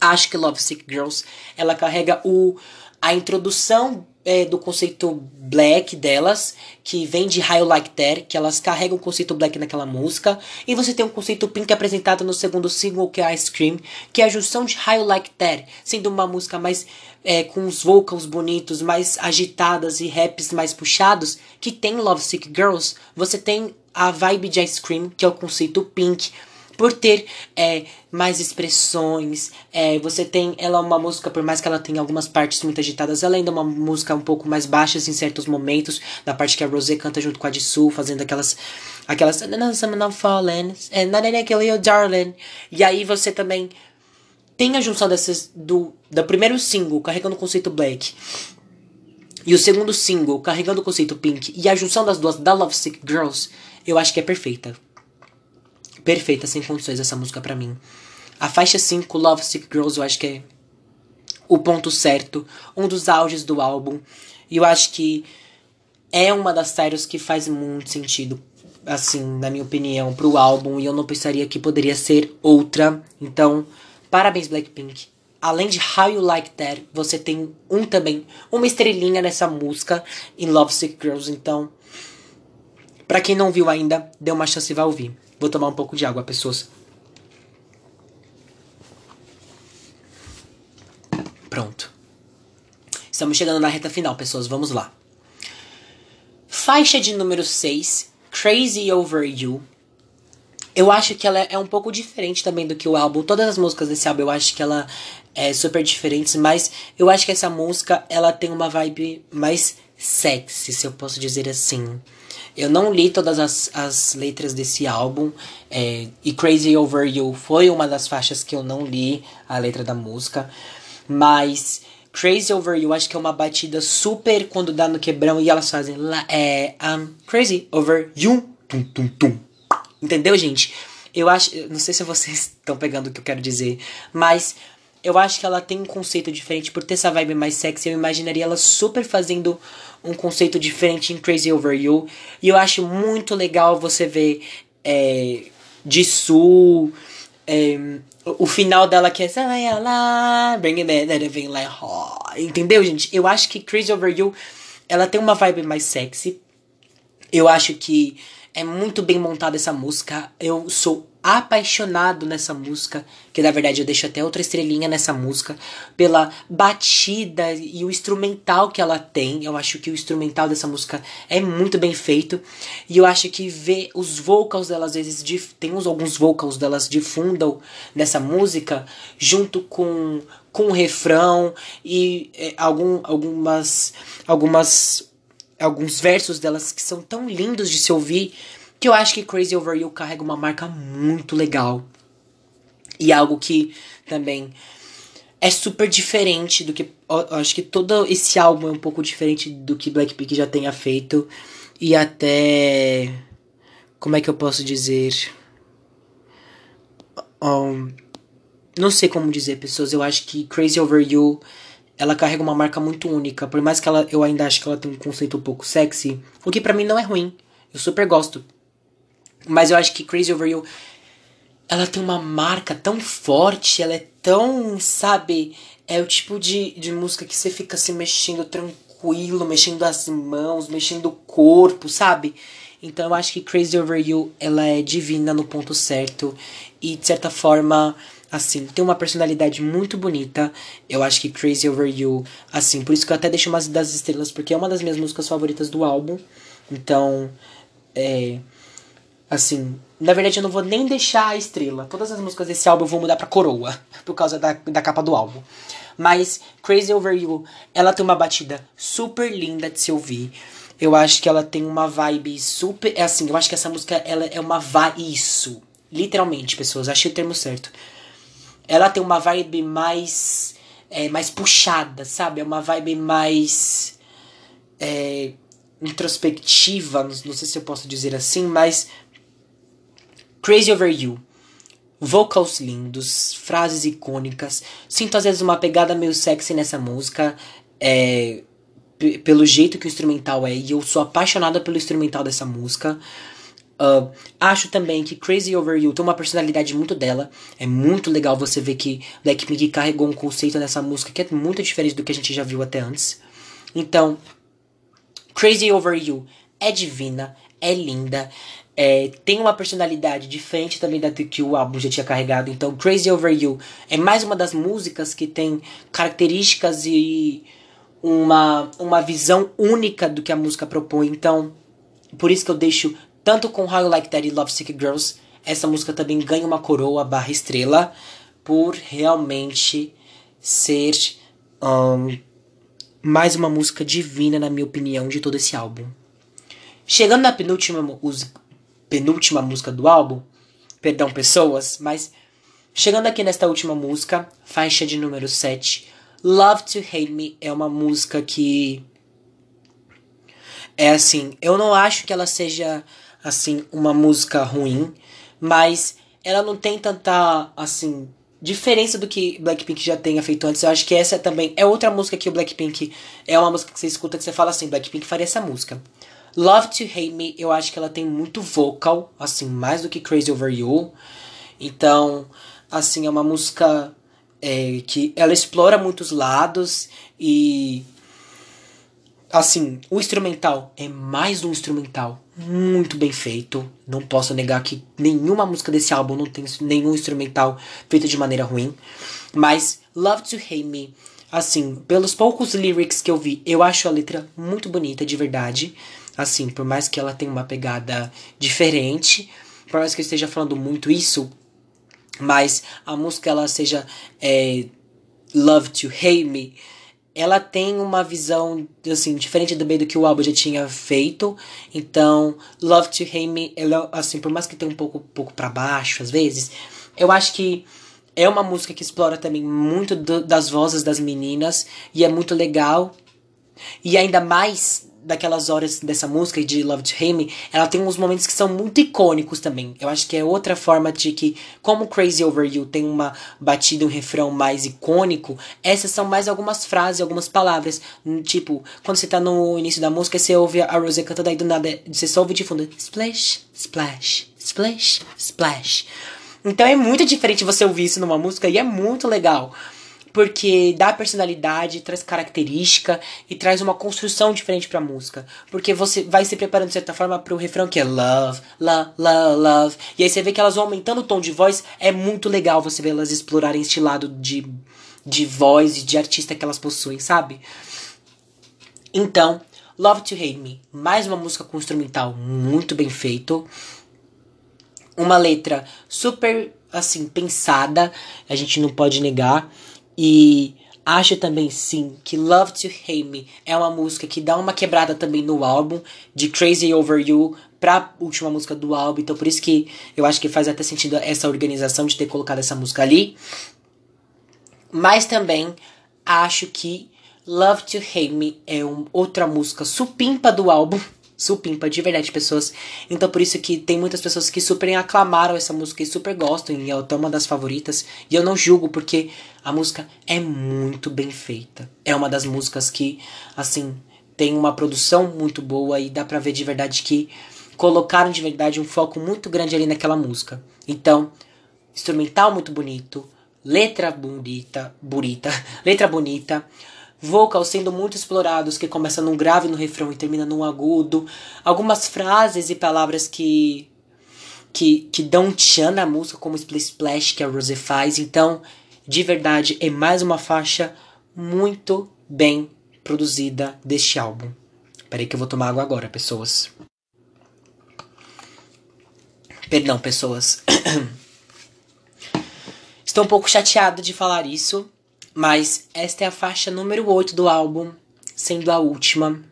acho que Lovesick Girls, ela carrega o a introdução é, do conceito black delas, que vem de How Like That, que elas carregam o conceito black naquela música, e você tem um conceito pink apresentado no segundo single, que é Ice Cream, que é a junção de How Like That, sendo uma música mais é, com os vocals bonitos, mais agitadas e raps mais puxados, que tem Love Sick Girls, você tem a vibe de Ice Cream, que é o conceito pink, por ter é, mais expressões. É, você tem. Ela é uma música, por mais que ela tenha algumas partes muito agitadas, ela ainda é uma música um pouco mais baixa em certos momentos. Na parte que a Rosé canta junto com a Jisoo, fazendo aquelas. Aquelas. And darling. E aí você também tem a junção dessas. Do, do primeiro single, carregando o conceito black. E o segundo single, carregando o conceito pink. E a junção das duas, da Love Sick Girls, eu acho que é perfeita perfeita, sem condições essa música para mim. A faixa 5, Love Sick Girls, eu acho que é o ponto certo, um dos auges do álbum. E eu acho que é uma das titles que faz muito sentido, assim, na minha opinião, pro álbum. E eu não pensaria que poderia ser outra. Então, parabéns, Blackpink. Além de How You Like That, você tem um também, uma estrelinha nessa música em Love Sick Girls. Então, para quem não viu ainda, dê uma chance e vai ouvir. Vou tomar um pouco de água, pessoas. Pronto. Estamos chegando na reta final, pessoas. Vamos lá. Faixa de número 6, Crazy Over You. Eu acho que ela é um pouco diferente também do que o álbum. Todas as músicas desse álbum eu acho que ela é super diferentes, mas eu acho que essa música ela tem uma vibe mais sexy, se eu posso dizer assim. Eu não li todas as, as letras desse álbum. É, e Crazy Over You foi uma das faixas que eu não li a letra da música. Mas Crazy Over You acho que é uma batida super quando dá no quebrão e elas fazem é, I'm Crazy Over You. Tum, tum, tum. Entendeu, gente? Eu acho. Não sei se vocês estão pegando o que eu quero dizer, mas eu acho que ela tem um conceito diferente. Por ter essa vibe mais sexy, eu imaginaria ela super fazendo um conceito diferente em Crazy Over You. E eu acho muito legal você ver é, Jisoo, é, o final dela que é Bring it vem lá, entendeu, gente? Eu acho que Crazy Over You ela tem uma vibe mais sexy. Eu acho que é muito bem montada essa música. Eu sou apaixonado nessa música, que na verdade eu deixo até outra estrelinha nessa música, pela batida e o instrumental que ela tem. Eu acho que o instrumental dessa música é muito bem feito. E eu acho que ver os vocals dela, às vezes, tem uns, alguns vocals delas de fundo nessa música, junto com, com o refrão e é, algum, algumas. algumas alguns versos delas que são tão lindos de se ouvir que eu acho que Crazy Over You carrega uma marca muito legal. E algo que também é super diferente do que. Eu acho que todo esse álbum é um pouco diferente do que Blackpink já tenha feito. E até. Como é que eu posso dizer? Um, não sei como dizer, pessoas. Eu acho que Crazy Over You ela carrega uma marca muito única. Por mais que ela, eu ainda acho que ela tem um conceito um pouco sexy, o que para mim não é ruim. Eu super gosto. Mas eu acho que Crazy Over You ela tem uma marca tão forte, ela é tão, sabe, é o tipo de, de música que você fica se mexendo tranquilo, mexendo as mãos, mexendo o corpo, sabe? Então eu acho que Crazy Over You, ela é divina no ponto certo e de certa forma, assim, tem uma personalidade muito bonita. Eu acho que Crazy Over You, assim, por isso que eu até deixo umas das estrelas porque é uma das minhas músicas favoritas do álbum. Então, é Assim, na verdade eu não vou nem deixar a estrela. Todas as músicas desse álbum eu vou mudar pra coroa, por causa da, da capa do álbum. Mas Crazy Over You, ela tem uma batida super linda de se ouvir. Eu acho que ela tem uma vibe super. É assim, eu acho que essa música ela é uma vibe. Isso. Literalmente, pessoas, achei o termo certo. Ela tem uma vibe mais. É, mais puxada, sabe? É uma vibe mais. É, introspectiva, não, não sei se eu posso dizer assim, mas Crazy Over You. Vocals lindos, frases icônicas. Sinto às vezes uma pegada meio sexy nessa música. É, pelo jeito que o instrumental é. E eu sou apaixonada pelo instrumental dessa música. Uh, acho também que Crazy Over You tem uma personalidade muito dela. É muito legal você ver que Blackpink carregou um conceito nessa música que é muito diferente do que a gente já viu até antes. Então, Crazy Over You é divina, é linda. É, tem uma personalidade diferente também da que o álbum já tinha carregado. Então, Crazy Over You é mais uma das músicas que tem características e uma, uma visão única do que a música propõe. Então, por isso que eu deixo tanto com How You Like That e Love Sick Girls essa música também ganha uma coroa barra estrela por realmente ser um, mais uma música divina, na minha opinião, de todo esse álbum. Chegando na penúltima, penúltima música do álbum, perdão, pessoas, mas chegando aqui nesta última música, faixa de número 7, Love to Hate Me é uma música que é assim, eu não acho que ela seja assim uma música ruim, mas ela não tem tanta assim diferença do que Blackpink já tenha feito antes. Eu acho que essa também é outra música que o Blackpink é uma música que você escuta que você fala assim, Blackpink faria essa música. Love to Hate Me, eu acho que ela tem muito vocal, assim, mais do que Crazy Over You. Então, assim, é uma música é, que ela explora muitos lados e assim, o instrumental é mais um instrumental muito bem feito. Não posso negar que nenhuma música desse álbum não tem nenhum instrumental feito de maneira ruim. Mas Love to Hate Me, assim, pelos poucos lyrics que eu vi, eu acho a letra muito bonita, de verdade. Assim, por mais que ela tenha uma pegada diferente, por mais que eu esteja falando muito isso, mas a música ela seja é, Love to Hate Me ela tem uma visão, assim, diferente meio do que o álbum já tinha feito. Então, Love to Hate Me, ela, assim, por mais que tenha um pouco, pouco para baixo, às vezes, eu acho que é uma música que explora também muito do, das vozes das meninas. E é muito legal. E ainda mais daquelas horas dessa música de Love to Me, ela tem uns momentos que são muito icônicos também. Eu acho que é outra forma de que, como Crazy Over You tem uma batida, um refrão mais icônico, essas são mais algumas frases, algumas palavras. Tipo, quando você tá no início da música, você ouve a Rose cantando aí do nada, você só ouve de fundo, splash, splash, splash, splash. Então é muito diferente você ouvir isso numa música e é muito legal porque dá personalidade, traz característica e traz uma construção diferente pra música. Porque você vai se preparando de certa forma pro refrão que é love, love, love, love. E aí você vê que elas vão aumentando o tom de voz. É muito legal você ver elas explorarem este lado de, de voz e de artista que elas possuem, sabe? Então, Love to Hate Me, mais uma música com instrumental muito bem feito. Uma letra super assim pensada, a gente não pode negar. E acho também sim que Love to Hate Me é uma música que dá uma quebrada também no álbum de Crazy Over You pra última música do álbum. Então por isso que eu acho que faz até sentido essa organização de ter colocado essa música ali. Mas também acho que Love to Hate Me é um, outra música supimpa do álbum supimpa de verdade pessoas. Então por isso que tem muitas pessoas que super aclamaram essa música e super gostam e é até uma das favoritas. E eu não julgo porque a música é muito bem feita. É uma das músicas que assim tem uma produção muito boa e dá pra ver de verdade que colocaram de verdade um foco muito grande ali naquela música. Então, instrumental muito bonito, letra bonita, bonita, letra bonita, vocals sendo muito explorados, que começa num grave no refrão e termina num agudo, algumas frases e palavras que que, que dão tchan na música, como Splash Splash que a Rose faz. Então, de verdade, é mais uma faixa muito bem produzida deste álbum. Peraí que eu vou tomar água agora, pessoas. Perdão, pessoas. Estou um pouco chateada de falar isso, mas esta é a faixa número 8 do álbum, sendo a última.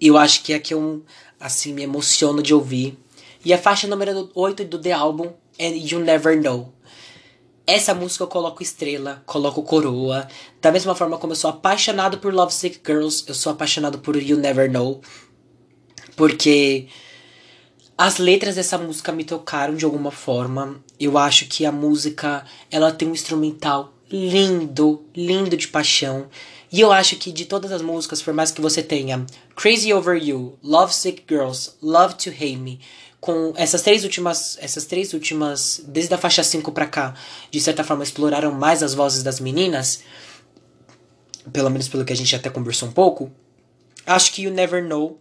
E eu acho que é a que eu, assim, me emociono de ouvir. E a faixa número 8 do The Album é You Never Know. Essa música eu coloco estrela, coloco coroa. Da mesma forma como eu sou apaixonado por Love Sick Girls, eu sou apaixonado por You Never Know. Porque as letras dessa música me tocaram de alguma forma. Eu acho que a música, ela tem um instrumental lindo, lindo de paixão. E eu acho que de todas as músicas, por mais que você tenha Crazy Over You, Love Sick Girls, Love to Hate Me, com essas três últimas, essas três últimas, desde a faixa 5 pra cá, de certa forma exploraram mais as vozes das meninas, pelo menos pelo que a gente até conversou um pouco, acho que You Never Know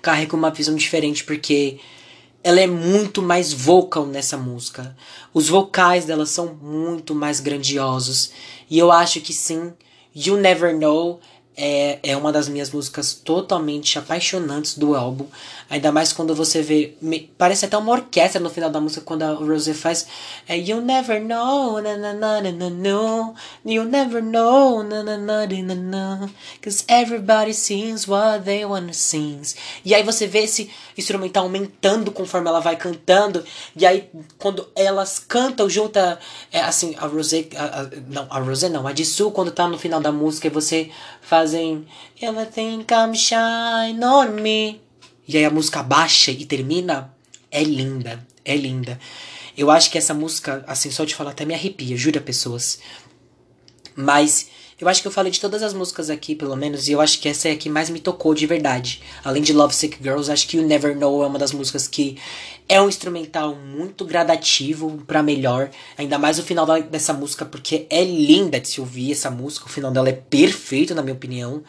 carrega uma visão diferente, porque ela é muito mais vocal nessa música. Os vocais dela são muito mais grandiosos. E eu acho que sim, You Never Know é, é uma das minhas músicas totalmente apaixonantes do álbum. Ainda mais quando você vê. Me, parece até uma orquestra no final da música quando a Rose faz. É, you never know, na na na na na. You never know, na na na na na. Cause everybody sings what they wanna sing. E aí você vê esse instrumental aumentando conforme ela vai cantando. E aí quando elas cantam junto, é, assim, a a, não, a Rose não, a Jisoo quando tá no final da música e você fazem Everything come shine on me. E aí a música baixa e termina. É linda, é linda. Eu acho que essa música, assim, só de falar até me arrepia, jura pessoas. Mas eu acho que eu falei de todas as músicas aqui, pelo menos, e eu acho que essa é a que mais me tocou de verdade. Além de Love Sick Girls, acho que You Never Know é uma das músicas que é um instrumental muito gradativo para melhor. Ainda mais o final dessa música, porque é linda de se ouvir essa música. O final dela é perfeito, na minha opinião.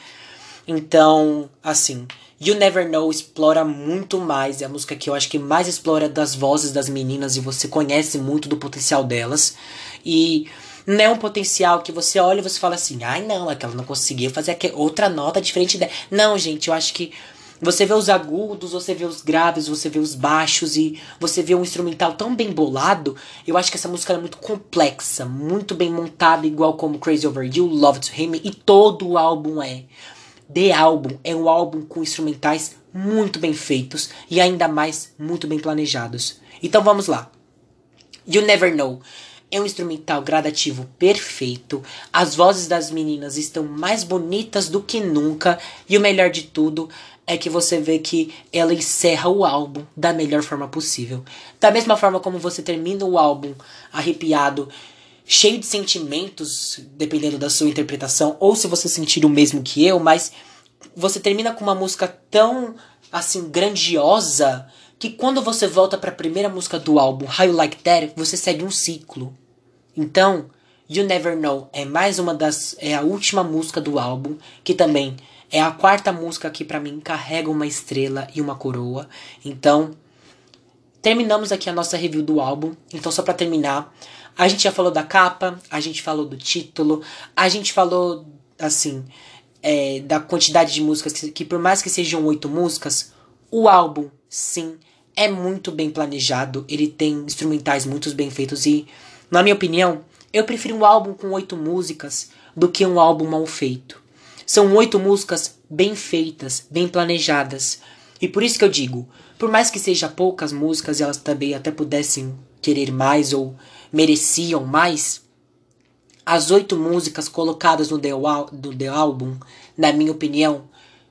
Então, assim, You Never Know explora muito mais. É a música que eu acho que mais explora das vozes das meninas e você conhece muito do potencial delas. E não é um potencial que você olha e você fala assim, ai não, aquela não conseguiu fazer outra nota diferente dela. Não, gente, eu acho que você vê os agudos, você vê os graves, você vê os baixos e você vê um instrumental tão bem bolado. Eu acho que essa música é muito complexa, muito bem montada, igual como Crazy Over You, Love to Him e todo o álbum é. The Album é um álbum com instrumentais muito bem feitos e ainda mais muito bem planejados. Então vamos lá. You Never Know é um instrumental gradativo perfeito. As vozes das meninas estão mais bonitas do que nunca. E o melhor de tudo é que você vê que ela encerra o álbum da melhor forma possível. Da mesma forma como você termina o álbum arrepiado, cheio de sentimentos, dependendo da sua interpretação, ou se você sentir o mesmo que eu, mas você termina com uma música tão assim grandiosa que quando você volta para a primeira música do álbum, How You Like That, você segue um ciclo. Então, You Never Know é mais uma das é a última música do álbum, que também é a quarta música que para mim carrega uma estrela e uma coroa. Então, terminamos aqui a nossa review do álbum. Então, só para terminar, a gente já falou da capa, a gente falou do título, a gente falou assim, é, da quantidade de músicas que, que por mais que sejam oito músicas, o álbum, sim, é muito bem planejado, ele tem instrumentais muito bem feitos e, na minha opinião, eu prefiro um álbum com oito músicas do que um álbum mal feito. São oito músicas bem feitas, bem planejadas. E por isso que eu digo, por mais que seja poucas músicas elas também até pudessem querer mais ou mereciam mais, as oito músicas colocadas no The, no The Album, na minha opinião,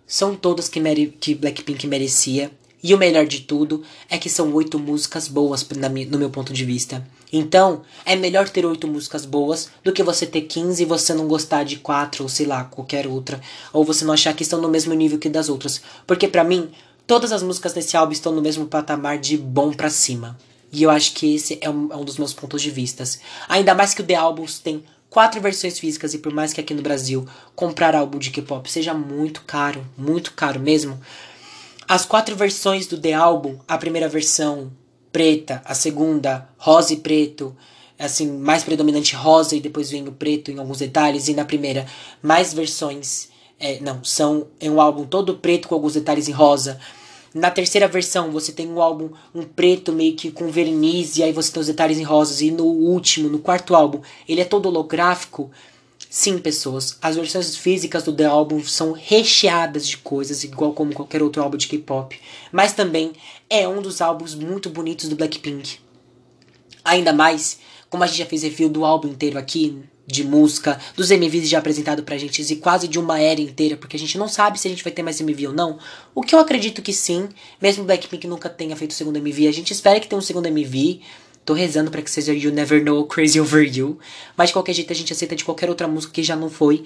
são todas que, que Blackpink merecia e o melhor de tudo é que são oito músicas boas no meu ponto de vista. Então, é melhor ter oito músicas boas do que você ter 15 e você não gostar de quatro ou sei lá, qualquer outra. Ou você não achar que estão no mesmo nível que das outras. Porque para mim, todas as músicas desse álbum estão no mesmo patamar de bom para cima. E eu acho que esse é um, é um dos meus pontos de vistas. Ainda mais que o The Albums tem quatro versões físicas e por mais que aqui no Brasil comprar álbum de K-pop seja muito caro, muito caro mesmo, as quatro versões do The Album, a primeira versão preta, a segunda rosa e preto, assim, mais predominante rosa e depois vem o preto em alguns detalhes, e na primeira mais versões, é, não, são é um álbum todo preto com alguns detalhes em rosa. Na terceira versão você tem um álbum um preto meio que com verniz e aí você tem os detalhes em rosas. E no último, no quarto álbum, ele é todo holográfico Sim, pessoas, as versões físicas do The Album são recheadas de coisas, igual como qualquer outro álbum de K-pop, mas também é um dos álbuns muito bonitos do Blackpink. Ainda mais, como a gente já fez review do álbum inteiro aqui, de música, dos MVs já apresentado pra gente, e quase de uma era inteira, porque a gente não sabe se a gente vai ter mais MV ou não. O que eu acredito que sim, mesmo Blackpink nunca tenha feito o segundo MV, a gente espera que tenha um segundo MV. Tô rezando para que seja You Never Know Crazy Over You. Mas de qualquer jeito a gente aceita de qualquer outra música que já não foi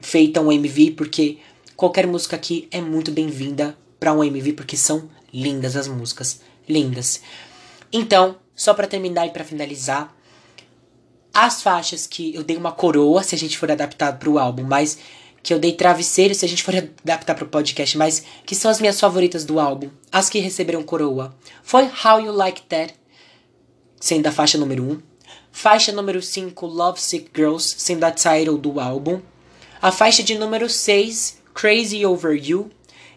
feita um MV, porque qualquer música aqui é muito bem-vinda para um MV, porque são lindas as músicas. Lindas. Então, só para terminar e para finalizar, as faixas que eu dei uma coroa se a gente for adaptado para o álbum, mas que eu dei travesseiro se a gente for adaptar para o podcast, mas que são as minhas favoritas do álbum, as que receberam coroa, foi How You Like That, sendo a faixa número 1. Faixa número 5, Love Sick Girls, sendo a title do álbum. a faixa de número 6, Crazy Over You,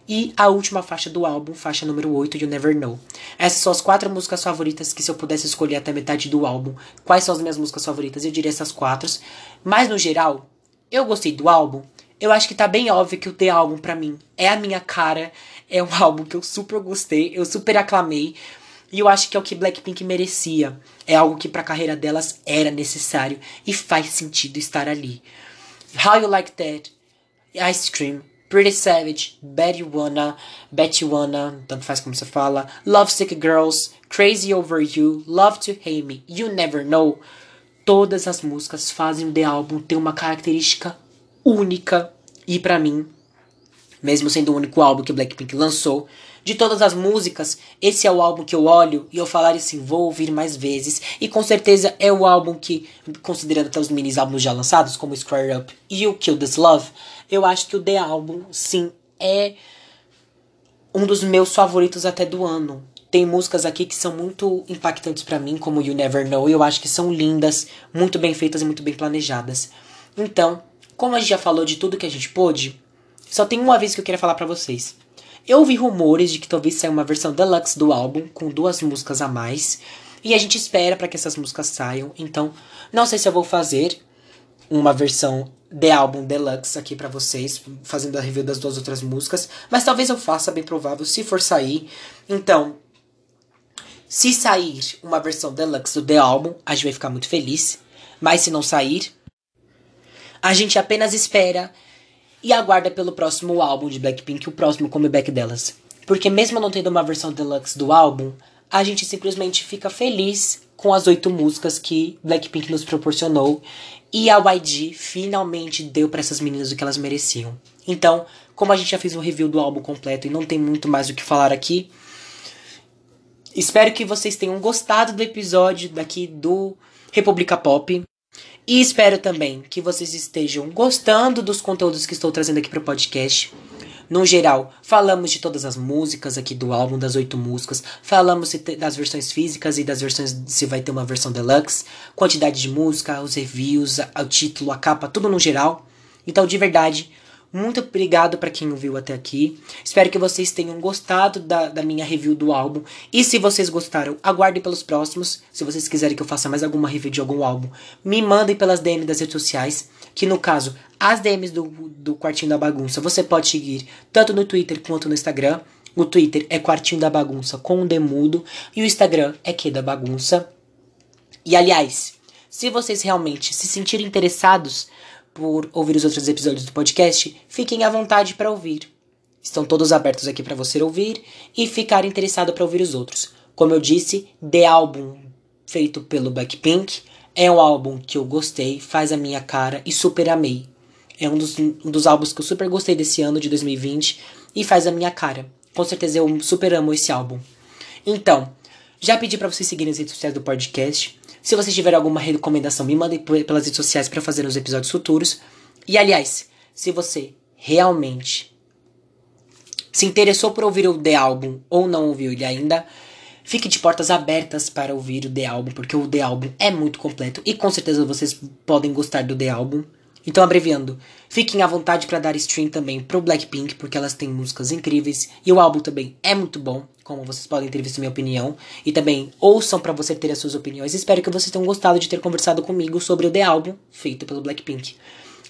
e a última faixa do álbum, faixa número 8, You Never Know. Essas são as quatro músicas favoritas que se eu pudesse escolher até metade do álbum, quais são as minhas músicas favoritas, eu diria essas quatro. Mas no geral, eu gostei do álbum. Eu acho que tá bem óbvio que o The Album para mim é a minha cara, é um álbum que eu super gostei, eu super aclamei. E eu acho que é o que Blackpink merecia. É algo que pra carreira delas era necessário e faz sentido estar ali. How You Like That, Ice Cream, Pretty Savage, You Wanna, Bet You Wanna, tanto faz como você fala, Love Sick Girls, Crazy Over You, Love to Hate Me, You Never Know. Todas as músicas fazem o The Album ter uma característica única e para mim, mesmo sendo o único álbum que Blackpink lançou, de todas as músicas, esse é o álbum que eu olho e eu falar assim, vou ouvir mais vezes. E com certeza é o álbum que, considerando até os minis álbuns já lançados, como Square Up e o Kill This Love, eu acho que o The Album, sim, é um dos meus favoritos até do ano. Tem músicas aqui que são muito impactantes para mim, como You Never Know. Eu acho que são lindas, muito bem feitas e muito bem planejadas. Então, como a gente já falou de tudo que a gente pôde, só tem uma vez que eu queria falar para vocês. Eu ouvi rumores de que talvez saia uma versão deluxe do álbum com duas músicas a mais. E a gente espera para que essas músicas saiam. Então, não sei se eu vou fazer uma versão de álbum deluxe aqui para vocês, fazendo a review das duas outras músicas, mas talvez eu faça, bem provável, se for sair. Então, se sair uma versão deluxe do The Album, a gente vai ficar muito feliz. Mas se não sair, a gente apenas espera e aguarda pelo próximo álbum de Blackpink, o próximo comeback delas. Porque mesmo não tendo uma versão deluxe do álbum, a gente simplesmente fica feliz com as oito músicas que Blackpink nos proporcionou e a YG finalmente deu para essas meninas o que elas mereciam. Então, como a gente já fez um review do álbum completo e não tem muito mais o que falar aqui, espero que vocês tenham gostado do episódio daqui do República Pop. E espero também que vocês estejam gostando dos conteúdos que estou trazendo aqui para o podcast. No geral, falamos de todas as músicas aqui do álbum, das oito músicas. Falamos das versões físicas e das versões se vai ter uma versão deluxe. Quantidade de música, os reviews, o título, a capa, tudo no geral. Então, de verdade, muito obrigado para quem ouviu até aqui. Espero que vocês tenham gostado da, da minha review do álbum. E se vocês gostaram, aguardem pelos próximos. Se vocês quiserem que eu faça mais alguma review de algum álbum, me mandem pelas DMs das redes sociais. Que no caso, as DMs do, do Quartinho da Bagunça, você pode seguir tanto no Twitter quanto no Instagram. O Twitter é Quartinho da Bagunça com um demudo. E o Instagram é Que da Bagunça. E aliás, se vocês realmente se sentirem interessados por ouvir os outros episódios do podcast, fiquem à vontade para ouvir. Estão todos abertos aqui para você ouvir e ficar interessado para ouvir os outros. Como eu disse, The Album, feito pelo Blackpink, é um álbum que eu gostei, faz a minha cara e super amei. É um dos, um dos álbuns que eu super gostei desse ano de 2020 e faz a minha cara. Com certeza eu super amo esse álbum. Então, já pedi para vocês seguirem as redes sociais do podcast. Se vocês tiverem alguma recomendação, me mandem pelas redes sociais para fazer nos episódios futuros. E aliás, se você realmente se interessou por ouvir o The Album ou não ouviu ele ainda, fique de portas abertas para ouvir o The Album, porque o The Album é muito completo e com certeza vocês podem gostar do The Album. Então, abreviando, fiquem à vontade para dar stream também pro Blackpink, porque elas têm músicas incríveis e o álbum também é muito bom, como vocês podem ter visto minha opinião. E também ouçam para você ter as suas opiniões. Espero que vocês tenham gostado de ter conversado comigo sobre o The Album, feito pelo Blackpink.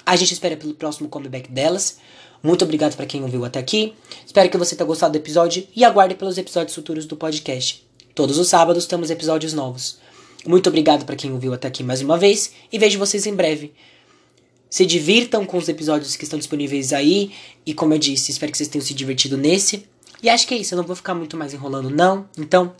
A gente espera pelo próximo comeback delas. Muito obrigado para quem ouviu até aqui. Espero que você tenha gostado do episódio e aguarde pelos episódios futuros do podcast. Todos os sábados temos episódios novos. Muito obrigado para quem ouviu até aqui mais uma vez e vejo vocês em breve se divirtam com os episódios que estão disponíveis aí. E como eu disse, espero que vocês tenham se divertido nesse. E acho que é isso, eu não vou ficar muito mais enrolando, não. Então,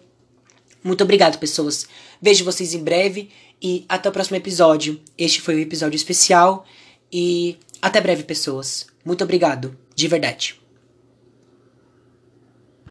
muito obrigado, pessoas. Vejo vocês em breve e até o próximo episódio. Este foi o episódio especial e até breve, pessoas. Muito obrigado, de verdade.